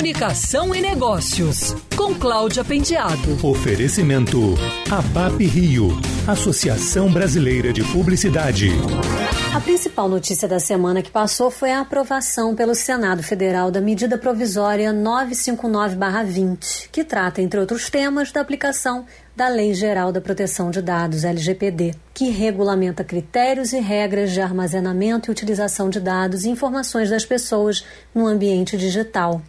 Comunicação e Negócios, com Cláudia Pendiado. Oferecimento ABAP Rio, Associação Brasileira de Publicidade. A principal notícia da semana que passou foi a aprovação pelo Senado Federal da medida provisória 959-20, que trata, entre outros temas, da aplicação da Lei Geral da Proteção de Dados, LGPD, que regulamenta critérios e regras de armazenamento e utilização de dados e informações das pessoas no ambiente digital.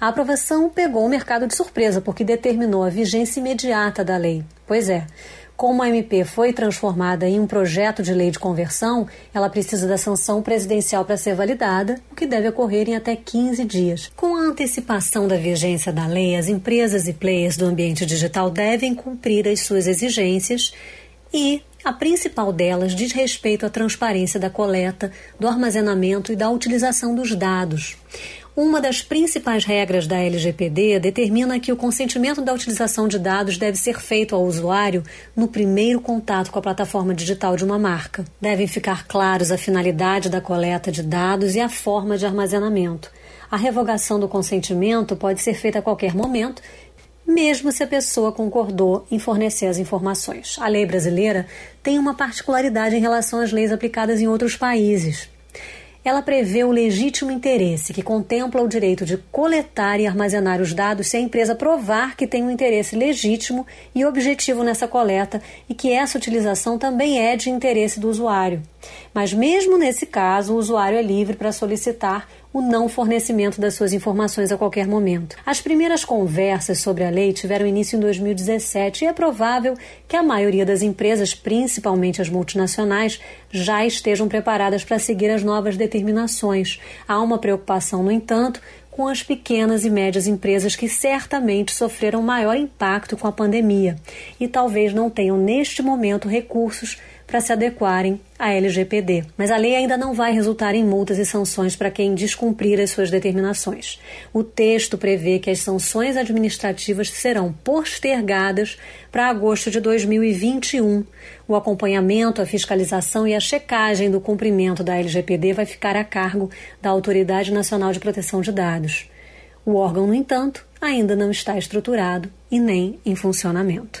A aprovação pegou o mercado de surpresa porque determinou a vigência imediata da lei. Pois é, como a MP foi transformada em um projeto de lei de conversão, ela precisa da sanção presidencial para ser validada, o que deve ocorrer em até 15 dias. Com a antecipação da vigência da lei, as empresas e players do ambiente digital devem cumprir as suas exigências e a principal delas diz respeito à transparência da coleta, do armazenamento e da utilização dos dados. Uma das principais regras da LGPD determina que o consentimento da utilização de dados deve ser feito ao usuário no primeiro contato com a plataforma digital de uma marca. Devem ficar claros a finalidade da coleta de dados e a forma de armazenamento. A revogação do consentimento pode ser feita a qualquer momento mesmo se a pessoa concordou em fornecer as informações. A lei brasileira tem uma particularidade em relação às leis aplicadas em outros países. Ela prevê o legítimo interesse, que contempla o direito de coletar e armazenar os dados se a empresa provar que tem um interesse legítimo e objetivo nessa coleta e que essa utilização também é de interesse do usuário. Mas, mesmo nesse caso, o usuário é livre para solicitar o não fornecimento das suas informações a qualquer momento. As primeiras conversas sobre a lei tiveram início em 2017 e é provável que a maioria das empresas, principalmente as multinacionais, já estejam preparadas para seguir as novas determinações. Há uma preocupação, no entanto, com as pequenas e médias empresas que certamente sofreram maior impacto com a pandemia e talvez não tenham neste momento recursos para se adequarem à LGPD. Mas a lei ainda não vai resultar em multas e sanções para quem descumprir as suas determinações. O texto prevê que as sanções administrativas serão postergadas para agosto de 2021. O acompanhamento, a fiscalização e a checagem do cumprimento da LGPD vai ficar a cargo da Autoridade Nacional de Proteção de Dados. O órgão, no entanto, ainda não está estruturado e nem em funcionamento.